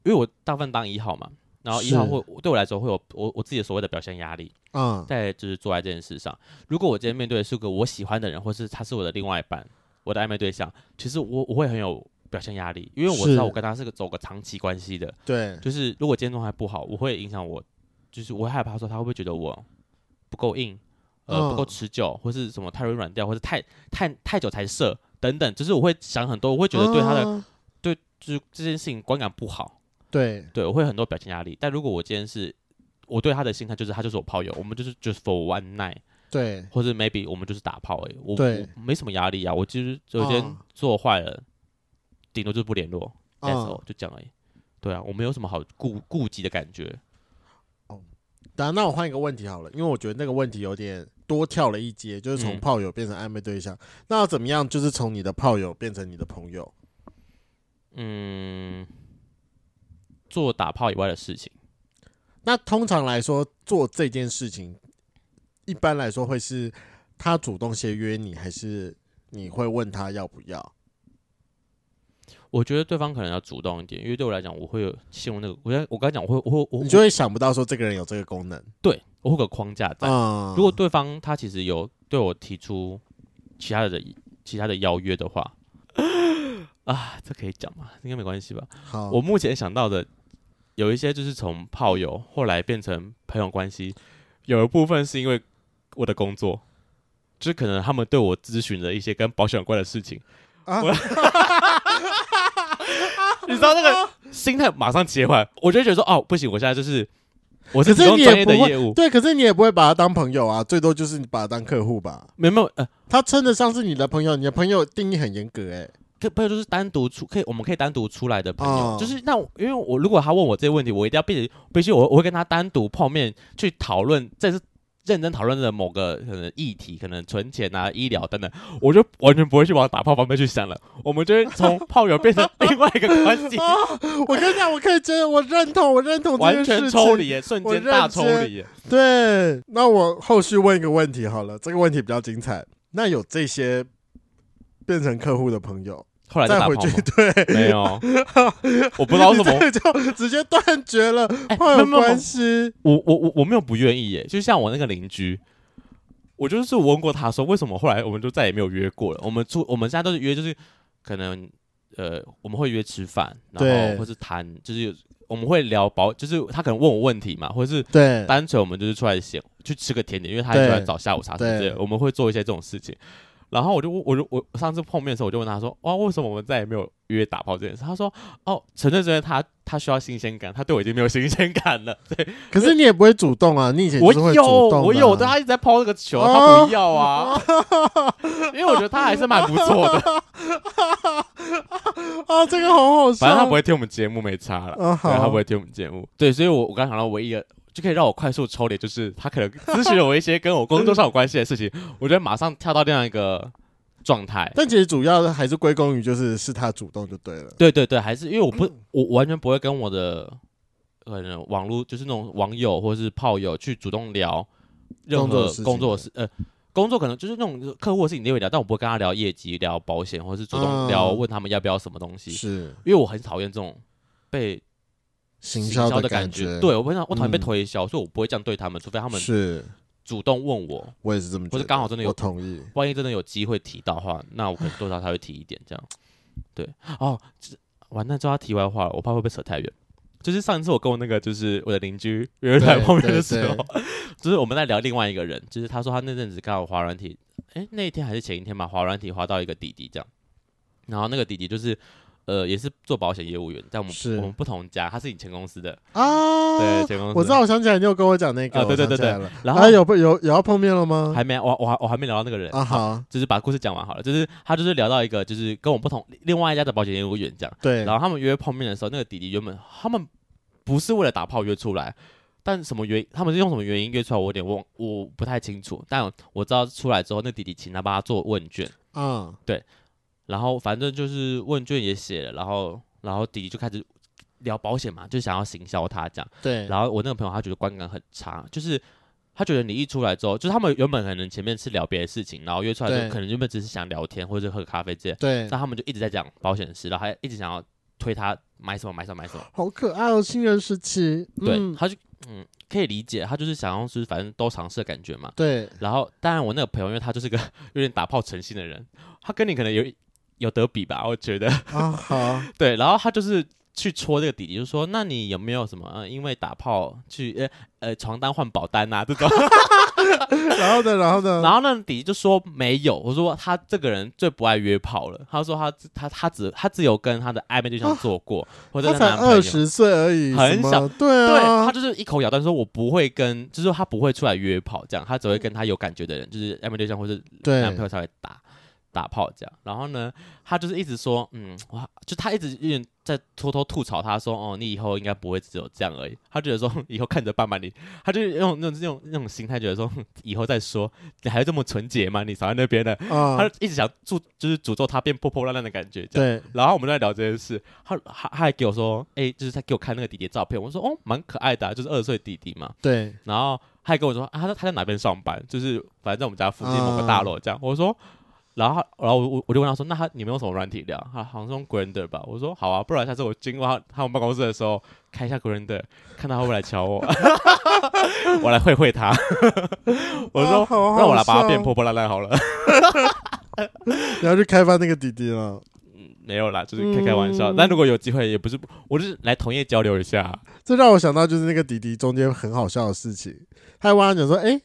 因为我大部分当一号嘛，然后一号会对我来说会有我我自己的所谓的表现压力，嗯，在就是做在这件事上，如果我今天面对的是个我喜欢的人，或是他是我的另外一半，我的暧昧对象，其实我我会很有表现压力，因为我知道我跟他是个走个长期关系的，对，就是如果今天状态不好，我会影响我。就是我会害怕说他会不会觉得我不够硬，呃，不够持久，或是什么太容易软掉，或者太太太久才射等等。就是我会想很多，我会觉得对他的、嗯、对，就是这件事情观感不好。对对，我会很多表情压力。但如果我今天是我对他的心态就是他就是我炮友，我们就是就是 for one night，对，或者 maybe 我们就是打炮而已。我没什么压力啊。我其实昨天做坏了，顶、嗯、多就是不联络，那时候就这样而已。对啊，我没有什么好顾顾及的感觉。那我换一个问题好了，因为我觉得那个问题有点多跳了一阶，就是从炮友变成暧昧对象。嗯、那要怎么样，就是从你的炮友变成你的朋友？嗯，做打炮以外的事情。那通常来说，做这件事情，一般来说会是他主动先约你，还是你会问他要不要？我觉得对方可能要主动一点，因为对我来讲，我会有信用那个。我我刚才讲，我会我会我你就会想不到说这个人有这个功能。对，我会有个框架在。嗯、如果对方他其实有对我提出其他的其他的邀约的话，啊，这可以讲吗？应该没关系吧？好，我目前想到的有一些就是从炮友后来变成朋友关系，有一部分是因为我的工作，就是可能他们对我咨询了一些跟保险有关的事情。啊 你知道那个心态马上切换，我就觉得说哦，不行，我现在就是我是专业的业务，对，可是你也不会把他当朋友啊，最多就是你把他当客户吧。没有，没有，呃，他称得上是你的朋友，你的朋友定义很严格，欸，哎，朋友就是单独出，可以，我们可以单独出来的朋友，哦，就是那因为我如果他问我这些问题，我一定要必须必须我我会跟他单独碰面去讨论，这是。认真讨论的某个可能议题，可能存钱啊、医疗等等，我就完全不会去往打炮方面去想了。我们就会从炮友变成另外一个关系、哦。我跟你讲，我可以真的，我认同，我认同，完全抽离，瞬间大抽离。对，那我后续问一个问题好了，这个问题比较精彩。那有这些变成客户的朋友？后来再回去，对，没有，我不知道 为什么就直接断绝了炮友关系。我我我我没有不愿意耶，就像我那个邻居，我就是问过他说，为什么后来我们就再也没有约过了？我们出我们现在都是约，就是可能呃，我们会约吃饭，然后或是谈，就是我们会聊保，就是他可能问我问题嘛，或者是对，单纯我们就是出来闲去吃个甜点，因为他也出来找下午茶什么之类的，我们会做一些这种事情。然后我就我就我上次碰面的时候，我就问他说：“哇，为什么我们再也没有约打炮这件事？”他说：“哦，纯粹是因为他他需要新鲜感，他对我已经没有新鲜感了。”对，可是你也不会主动啊，你以前我有我有，但他一直在抛这个球，他不要啊，因为我觉得他还是蛮不错的。啊，这个好好笑。反正他不会听我们节目，没差了。对，他不会听我们节目。对，所以我我刚想到唯一的。就可以让我快速抽离，就是他可能咨询了我一些跟我工作上有关系的事情，我觉得马上跳到这样一个状态。但其实主要还是归功于就是是他主动就对了。对对对，还是因为我不我完全不会跟我的可能网络就是那种网友或者是炮友去主动聊任何工作事呃工作可能就是那种客户的事情你会聊，但我不会跟他聊业绩、聊保险，或者是主动聊问他们要不要什么东西。是因为我很讨厌这种被。行销的感觉，对我不想我讨厌被推销，所以我不会这样对他们，除非他们是主动问我。我也是这么觉得，或者刚好真的有同意，万一真的有机会提到的话，那我可能多少他会提一点这样。对哦，完蛋，就要题外话了，我怕会不会扯太远。就是上一次我跟我那个就是我的邻居约来碰面的时候，就是我们在聊另外一个人，就是他说他那阵子刚好滑软体，哎，那一天还是前一天嘛，滑软体滑到一个弟弟这样，然后那个弟弟就是。呃，也是做保险业务员，在我们我们不同家，他是你前公司的啊，对前公司。我知道，我想起来，你有跟我讲那个，对对对对。然后有有有要碰面了吗？还没，我我还我还没聊到那个人啊。好，就是把故事讲完好了。就是他就是聊到一个，就是跟我们不同另外一家的保险业务员这样。对。然后他们约碰面的时候，那个弟弟原本他们不是为了打炮约出来，但什么原因？他们是用什么原因约出来？我有点忘，我不太清楚。但我知道出来之后，那弟弟请他帮他做问卷。嗯，对。然后反正就是问卷也写了，然后。然后弟弟就开始聊保险嘛，就想要行销他这样。对。然后我那个朋友他觉得观感很差，就是他觉得你一出来之后，就是他们原本可能前面是聊别的事情，然后约出来就可能原本只是想聊天或者喝咖啡这样。对。但他们就一直在讲保险的事，然后还一直想要推他买什么买什么买什么。好可爱哦，新人时期。对，他就嗯可以理解，他就是想要是反正都尝试的感觉嘛。对。然后当然我那个朋友，因为他就是个 有点打炮成性的人，他跟你可能有。有得比吧，我觉得。啊好。对，然后他就是去戳这个弟弟，就说：“那你有没有什么？呃因为打炮去呃呃床单换保单啊这种。”然后呢，然后呢？然后那弟弟就说没有。我说他这个人最不爱约炮了。他说他他他只他只有跟他的暧昧对象做过，或者男朋友。二十岁而已，很小。对啊。对，他就是一口咬断说：“我不会跟，就是说他不会出来约炮，这样他只会跟他有感觉的人，就是暧昧对象或者男朋友才会打。”打炮这样，然后呢，他就是一直说，嗯，哇，就他一直有点在偷偷吐槽，他说，哦，你以后应该不会只有这样而已。他觉得说，以后看着办吧，你，他就用那种那种那种心态，觉得说，以后再说，你还这么纯洁吗？你少在那边的，嗯、他就一直想诅，就是诅咒他变破破烂烂的感觉。对。然后我们在聊这件事，他他他还给我说，哎、欸，就是他给我看那个弟弟的照片，我说，哦，蛮可爱的、啊，就是二十岁弟弟嘛。对。然后他还跟我说，啊，他他在哪边上班？就是反正在我们家附近某个大楼这样。嗯、我说。然后，然后我我就问他说：“那他你们用什么软体聊？他好像是用 Grinder 吧？”我说：“好啊，不然下次我经过他他们办公室的时候，开一下 Grinder，看他会不会来敲我，我来会会他。”我说：“让我来把他变破破烂烂好了。”你要去开发那个弟弟了？嗯，没有啦，就是开开玩笑。嗯、但如果有机会，也不是，我就是来同业交流一下。这让我想到就是那个弟弟中间很好笑的事情，他还问他讲说：“哎。”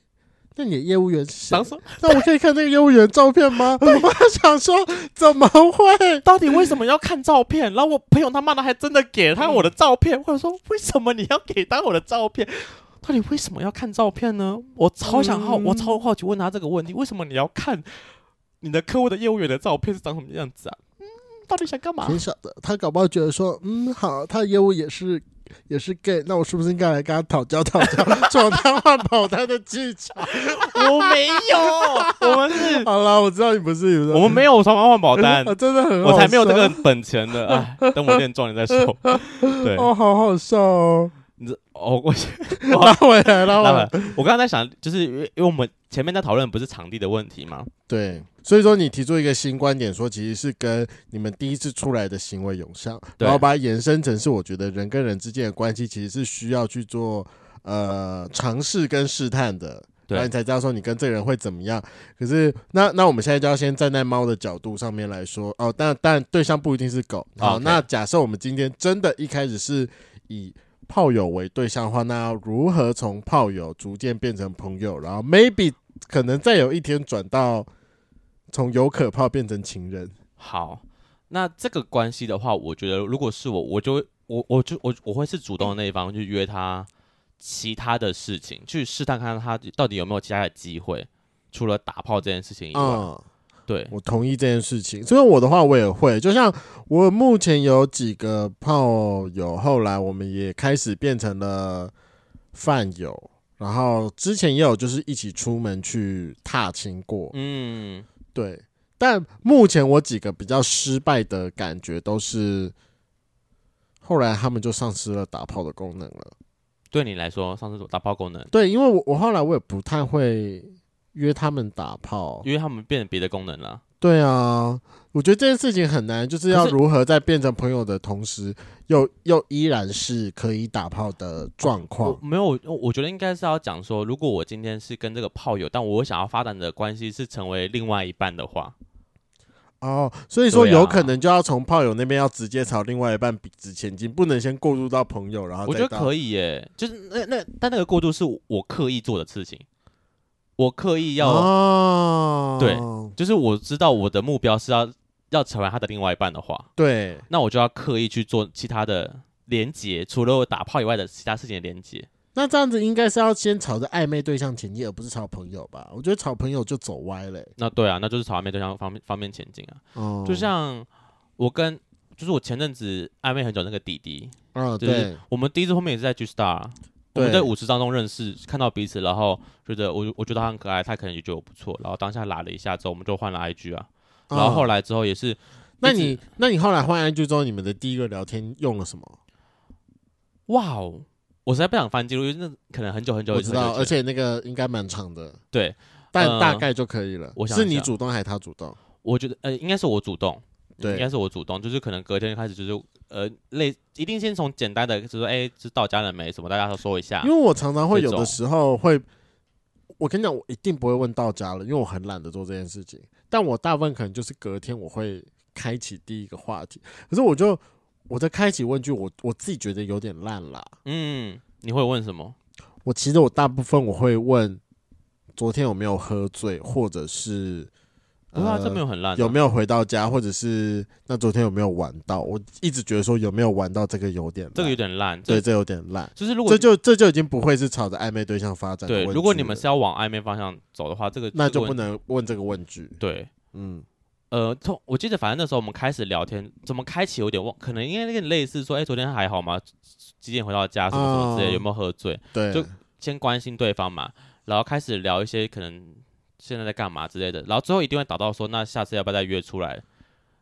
那你的业务员是谁？那我可以看那个业务员照片吗？我想说，怎么会？到底为什么要看照片？然后我朋友他妈的还真的给了他我的照片，或者说为什么你要给他我的照片？到底为什么要看照片呢？我超想好，我超好奇问他这个问题：为什么你要看你的客户的业务员的照片是长什么样子啊？嗯，到底想干嘛？挺小的，他搞不好觉得说，嗯，好，他的业务也是。也是 gay，那我是不是应该来跟他讨教讨教 闯单换保单的技巧？我没有，我们是 好了，我知道你不是，我们没有床单换保单，真的很好，我才没有这个本钱的。哎，等我练壮你再说。对，哦，好好笑哦。你这哦，我 拉回来，拉回来。我刚刚在想，就是因为因为我们前面在讨论不是场地的问题吗？对。所以说，你提出一个新观点，说其实是跟你们第一次出来的行为有像，然后把它延伸成是，我觉得人跟人之间的关系其实是需要去做呃尝试跟试探的。然后你才知道说你跟这个人会怎么样。可是那那我们现在就要先站在猫的角度上面来说哦，但但对象不一定是狗。好.那假设我们今天真的一开始是以炮友为对象的话，那要如何从炮友逐渐变成朋友，然后 maybe 可能再有一天转到从有可炮变成情人？好，那这个关系的话，我觉得如果是我，我就我我就我我会是主动那一方去约他。其他的事情去试探看看他到底有没有其他的机会，除了打炮这件事情以外，对，我同意这件事情。所以我的话，我也会，就像我目前有几个炮友，后来我们也开始变成了饭友，然后之前也有就是一起出门去踏青过，嗯，对。但目前我几个比较失败的感觉都是，后来他们就丧失了打炮的功能了。对你来说，上厕所打炮功能？对，因为我我后来我也不太会约他们打炮，因为他们变成别的功能了。对啊，我觉得这件事情很难，就是要如何在变成朋友的同时，又又依然是可以打炮的状况。没有，我觉得应该是要讲说，如果我今天是跟这个炮友，但我想要发展的关系是成为另外一半的话。哦，所以说有可能就要从炮友那边要直接朝另外一半笔直前进，不能先过渡到朋友，然后我觉得可以耶，就是那那但那个过渡是我刻意做的事情，我刻意要、哦、对，就是我知道我的目标是要要成为他的另外一半的话，对，那我就要刻意去做其他的连接，除了我打炮以外的其他事情的连接。那这样子应该是要先朝着暧昧对象前进，而不是朝朋友吧？我觉得朝朋友就走歪了、欸。那对啊，那就是朝暧昧对象方面方面前进啊。哦，就像我跟就是我前阵子暧昧很久那个弟弟，嗯，对，我们第一次后面也是在 G Star，对我们在舞池当中认识，看到彼此，然后觉得我我觉得他很可爱，他可能也觉得我不错，然后当下拉了一下之后，我们就换了 IG 啊。然后后来之后也是，那你那你后来换 IG 之后，你们的第一个聊天用了什么？哇哦！我实在不想翻记录，因为那可能很久很久。我知道，而且那个应该蛮长的。对，但大概就可以了。我想是你主动还是他主动？我觉得呃，应该是我主动。对，应该是我主动。就是可能隔天开始就是呃，类一定先从简单的，就是说哎，知到家了没？什么大家都说一下。因为我常常会有的时候会，我跟你讲，我一定不会问到家了，因为我很懒得做这件事情。但我大部分可能就是隔天我会开启第一个话题，可是我就。我在开启问句，我我自己觉得有点烂啦。嗯，你会问什么？我其实我大部分我会问，昨天有没有喝醉，或者是，不是啊，这没有很烂，有没有回到家，或者是那昨天有没有玩到？我一直觉得说有没有玩到这个有点，这个有点烂，对，这有点烂。就是如果这就这就已经不会是朝着暧昧对象发展。对，如果你们是要往暧昧方向走的话，这个那就不能问这个问句。对，嗯。呃，从我记得，反正那时候我们开始聊天，怎么开启有点忘，可能因为那个类似说，哎、欸，昨天还好吗？几点回到家，什么什么之类，有没有喝醉？对，就先关心对方嘛，然后开始聊一些可能现在在干嘛之类的，然后最后一定会导到说，那下次要不要再约出来？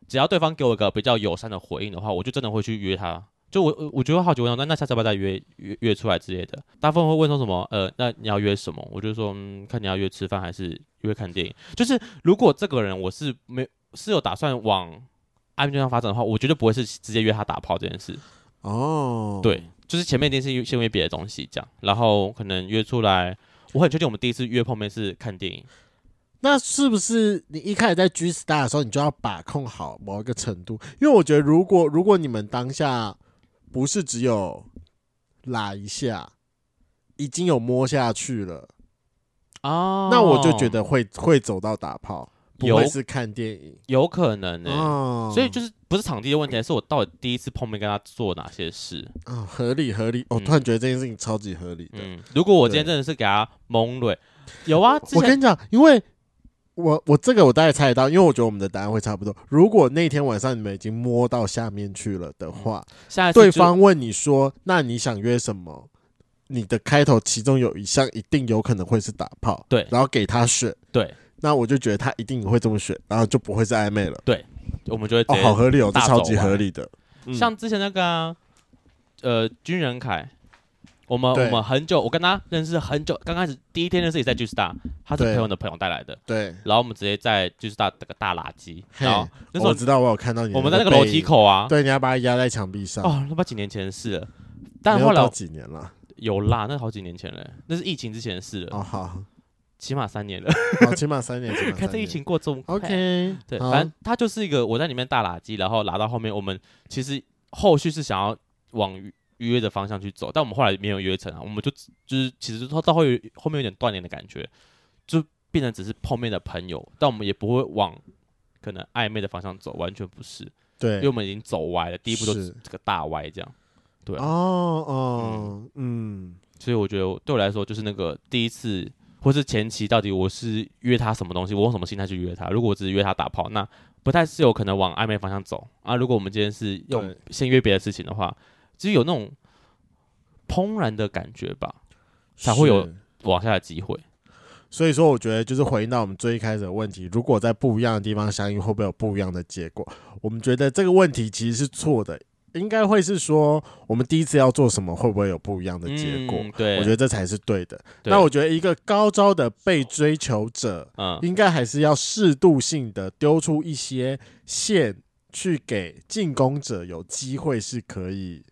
只要对方给我一个比较友善的回应的话，我就真的会去约他。就我我觉得好奇问那那下次要不要再约约约出来之类的？大部分会问说什么？呃，那你要约什么？我就说，嗯，看你要约吃饭还是约看电影？就是如果这个人我是没。是有打算往暧昧对象发展的话，我绝对不会是直接约他打炮这件事。哦，对，就是前面一定是先约别的东西这样，然后可能约出来，我很确定我们第一次约碰面是看电影。那是不是你一开始在 G Star 的时候，你就要把控好某一个程度？因为我觉得，如果如果你们当下不是只有拉一下，已经有摸下去了哦，那我就觉得会会走到打炮。不会是看电影，有可能呢、欸，哦、所以就是不是场地的问题，是我到底第一次碰面跟他做哪些事？啊、哦？合理合理，我、突然觉得这件事情超级合理的。嗯，如果我今天真的是给他蒙对有啊，我跟你讲，因为我我这个我大概猜得到，因为我觉得我们的答案会差不多。如果那天晚上你们已经摸到下面去了的话，嗯、对方问你说，那你想约什么？你的开头其中有一项一定有可能会是打炮，对，然后给他选，对。那我就觉得他一定会这么选，然后就不会是暧昧了。对，我们就会哦，好合理哦，这超级合理的。嗯、像之前那个、啊、呃军人凯，我们我们很久，我跟他认识很久，刚开始第一天认识也在 G Star，他是朋友的朋友带来的。对，然后我们直接在 G Star 这个大垃圾。然后那时候我知道我有看到你，我们在那个楼梯口啊，对，你要把他压在墙壁上。哦，那不几年前的事了，但后来几年了，有啦，那好几年前嘞，那是疫情之前的事了。哦好。起码三年了，哦，起码三年，看这疫情过这么快。OK，对，反正他就是一个我在里面大垃圾，然后拉到后面，我们其实后续是想要往约的方向去走，但我们后来没有约成啊，我们就就是其实到到后后面有点断联的感觉，就变成只是碰面的朋友，但我们也不会往可能暧昧的方向走，完全不是。对，因为我们已经走歪了，第一步就是这个大歪这样。对、啊、哦哦嗯，嗯，所以我觉得对我来说，就是那个第一次或是前期，到底我是约他什么东西，我用什么心态去约他？如果我只是约他打炮，那不太是有可能往暧昧方向走啊。如果我们今天是用先约别的事情的话，其实有那种怦然的感觉吧，才会有往下的机会。所以说，我觉得就是回应到我们最一开始的问题：如果在不一样的地方相遇，会不会有不一样的结果？我们觉得这个问题其实是错的。应该会是说，我们第一次要做什么，会不会有不一样的结果？嗯、对，我觉得这才是对的。对，那我觉得一个高招的被追求者，嗯，应该还是要适度性的丢出一些线，去给进攻者有机会是可以。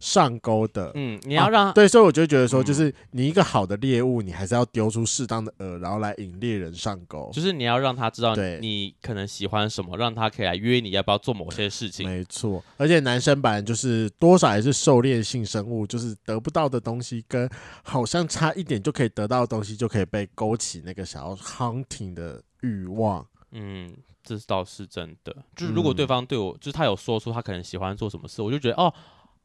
上钩的，嗯，你要让、啊、对，所以我就觉得说，就是你一个好的猎物，你还是要丢出适当的饵，然后来引猎人上钩。就是你要让他知道你可能喜欢什么，让他可以来约你，要不要做某些事情。没错，而且男生本来就是多少还是狩猎性生物，就是得不到的东西跟好像差一点就可以得到的东西，就可以被勾起那个想要 hunting 的欲望。嗯，这倒是真的。就是如果对方对我，就是他有说出他可能喜欢做什么事，我就觉得哦。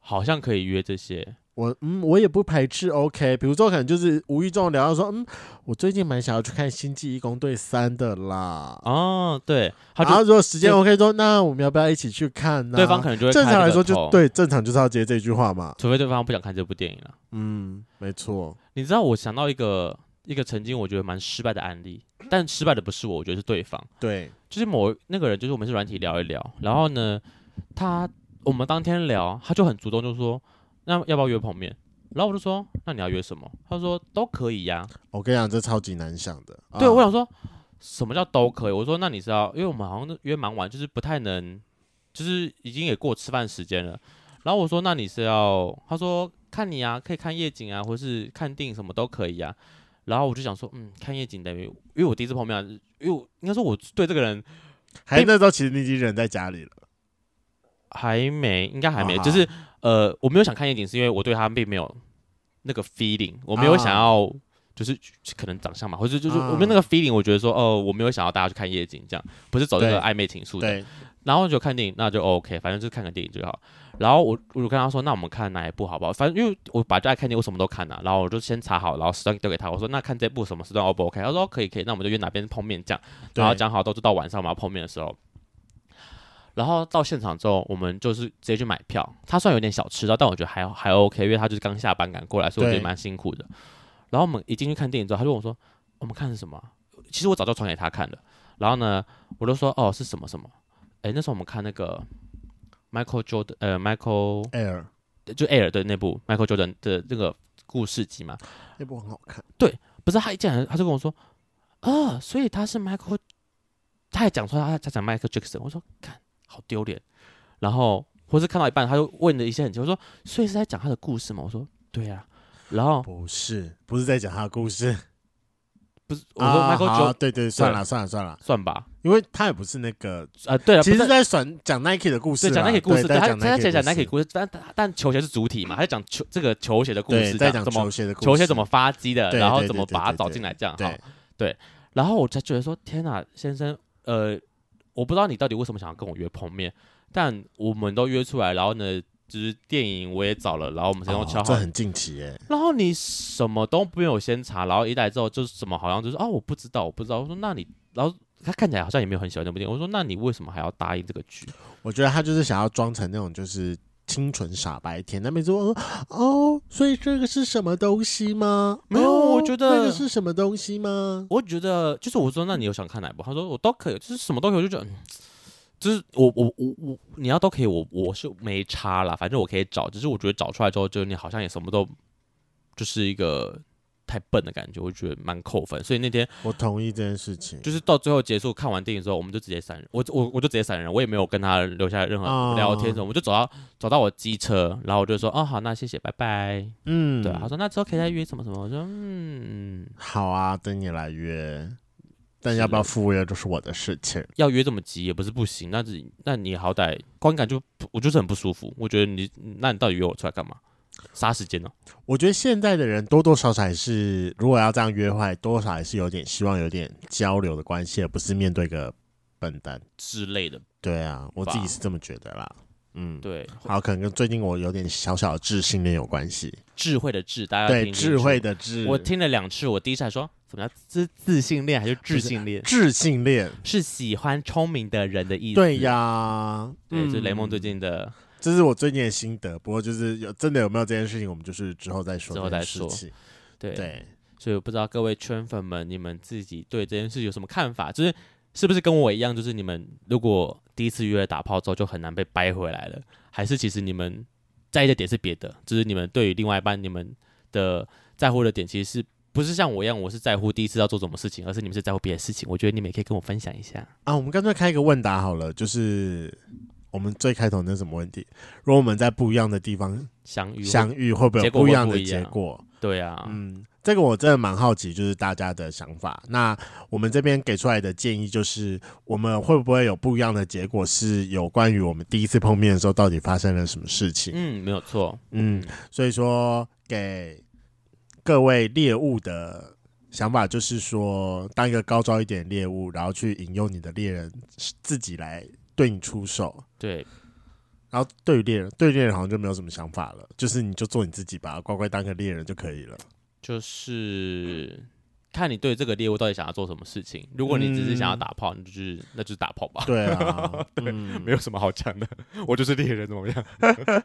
好像可以约这些，我嗯，我也不排斥。OK，比如说可能就是无意中聊到说，嗯，我最近蛮想要去看《星际异攻队三》的啦。哦，对，然后如果时间 OK 说，那我们要不要一起去看呢？对方可能就会正常来说就对，正常就是要接这句话嘛，除非对方不想看这部电影了。嗯，没错。你知道我想到一个一个曾经我觉得蛮失败的案例，但失败的不是我，我觉得是对方。对，就是某那个人，就是我们是软体聊一聊，然后呢，他。我们当天聊，他就很主动，就说：“那要不要约碰面？”然后我就说：“那你要约什么？”他说：“都可以呀。”我跟你讲，这超级难想的。对，我想说，什么叫都可以？我说：“那你知道，因为我们好像约蛮晚，就是不太能，就是已经也过吃饭时间了。”然后我说：“那你是要？”他说：“看你啊，可以看夜景啊，或是看电影什么都可以啊。”然后我就想说：“嗯，看夜景等于，因为我第一次碰面，因为我应该说我对这个人，还那时候其实你已经人在家里了。”还没，应该还没，就是呃，我没有想看夜景，是因为我对他并没有那个 feeling，我没有想要，就是可能长相嘛，或者就是我没有那个 feeling，我觉得说，哦，我没有想要大家去看夜景，这样不是走这个暧昧情愫的。然后就看电影，那就 OK，反正就是看个电影就好。然后我我就跟他说，那我们看哪一部好不好？反正因为我本来就爱看电影，我什么都看呐。然后我就先查好，然后时段丢给他，我说那看这部什么时段 O 不 OK？他说可以可以，那我们就约哪边碰面这样。然后讲好都是到晚上我们要碰面的时候。然后到现场之后，我们就是直接去买票。他虽然有点小吃到，但我觉得还还 OK，因为他就是刚下班赶过来，所以我觉得蛮辛苦的。然后我们一进去看电影之后，他就问我说：“我们看的是什么？”其实我早就传给他看了。然后呢，我就说：“哦，是什么什么？”哎，那时候我们看那个 Michael Jordan，呃，Michael Air，就 Air 的那部 Michael Jordan 的那个故事集嘛。那部很好看。对，不是他一进来他就跟我说：“啊，所以他是 Michael。”他还讲出来他他讲 Michael Jackson。我说：“看。”好丢脸，然后或是看到一半，他就问了一些很奇怪，说：“所以是在讲他的故事吗？”我说：“对啊。”然后不是，不是在讲他的故事，不是。我说 Michael Jordan，对对，算了算了算了，算吧，因为他也不是那个啊，对了，其实在讲讲 Nike 的故事，讲 Nike 故事，他他在讲 Nike 故事，但但球鞋是主体嘛，他在讲球这个球鞋的故事，在讲球鞋的球鞋怎么发迹的，然后怎么把它找进来，这样哈，对。然后我才觉得说，天哪，先生，呃。我不知道你到底为什么想要跟我约碰面，但我们都约出来，然后呢，就是电影我也找了，然后我们先用敲好，这很近期耶。然后你什么都没有先查，然后一来之后就是什么好像就是哦，我不知道，我不知道。我说那你，然后他看起来好像也没有很喜欢那部电影。我说那你为什么还要答应这个剧？我觉得他就是想要装成那种就是。清纯傻白甜，那边说哦，所以这个是什么东西吗？没有，我觉得这个是什么东西吗？我觉得就是我说，那你有想看哪部？他说我都可以，就是什么都可以，我就觉得，就是我我我我你要都可以，我我是没差啦，反正我可以找，只是我觉得找出来之后，就你好像也什么都就是一个。太笨的感觉，我觉得蛮扣分。所以那天我同意这件事情，就是到最后结束看完电影之后，我们就直接闪人，我我我就直接闪人，我也没有跟他留下任何聊天什么，哦、我就走到走到我机车，然后我就说哦好，那谢谢，拜拜。嗯，对，他说那之后可以再约什么什么，我说嗯好啊，等你来约。但要不要赴约就是我的事情。要约这么急也不是不行，那是那你好歹观感就我就是很不舒服。我觉得你那你到底约我出来干嘛？杀时间呢？我觉得现在的人多多少少还是，如果要这样约会，多少还是有点希望有点交流的关系，而不是面对个笨蛋之类的。对啊，我自己是这么觉得啦。嗯，对，好，可能跟最近我有点小小的智性恋有关系。智慧的智，大家对智慧的智，我听了两次，我第一次还说。什么叫自自信恋还是智性恋？智性恋是喜欢聪明的人的意思。对呀，对，这雷蒙最近的，这是我最近的心得。不过就是有真的有没有这件事情，我们就是之后再说。之后再说。对对，所以我不知道各位圈粉们，你们自己对这件事有什么看法？就是是不是跟我一样，就是你们如果第一次约打炮之后就很难被掰回来了，还是其实你们在意的点是别的？就是你们对于另外一半，你们的在乎的点其实是。不是像我一样，我是在乎第一次要做什么事情，而是你们是在乎别的事情。我觉得你们也可以跟我分享一下啊。我们干脆开一个问答好了，就是我们最开头那什么问题？如果我们在不一样的地方相遇，相遇会不会有不一样的结果？对啊，嗯，这个我真的蛮好奇，就是大家的想法。那我们这边给出来的建议就是，我们会不会有不一样的结果？是有关于我们第一次碰面的时候到底发生了什么事情？嗯，没有错。嗯，所以说给。各位猎物的想法就是说，当一个高招一点猎物，然后去引诱你的猎人自己来对你出手。对，然后对于猎人，对猎人好像就没有什么想法了，就是你就做你自己吧，乖乖当个猎人就可以了。就是看你对这个猎物到底想要做什么事情。如果你只是想要打炮，嗯、就是那就是打炮吧。对啊，对，嗯、没有什么好讲的。我就是猎人，怎么样？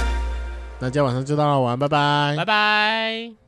那今天晚上就到了，晚安，拜拜，拜拜。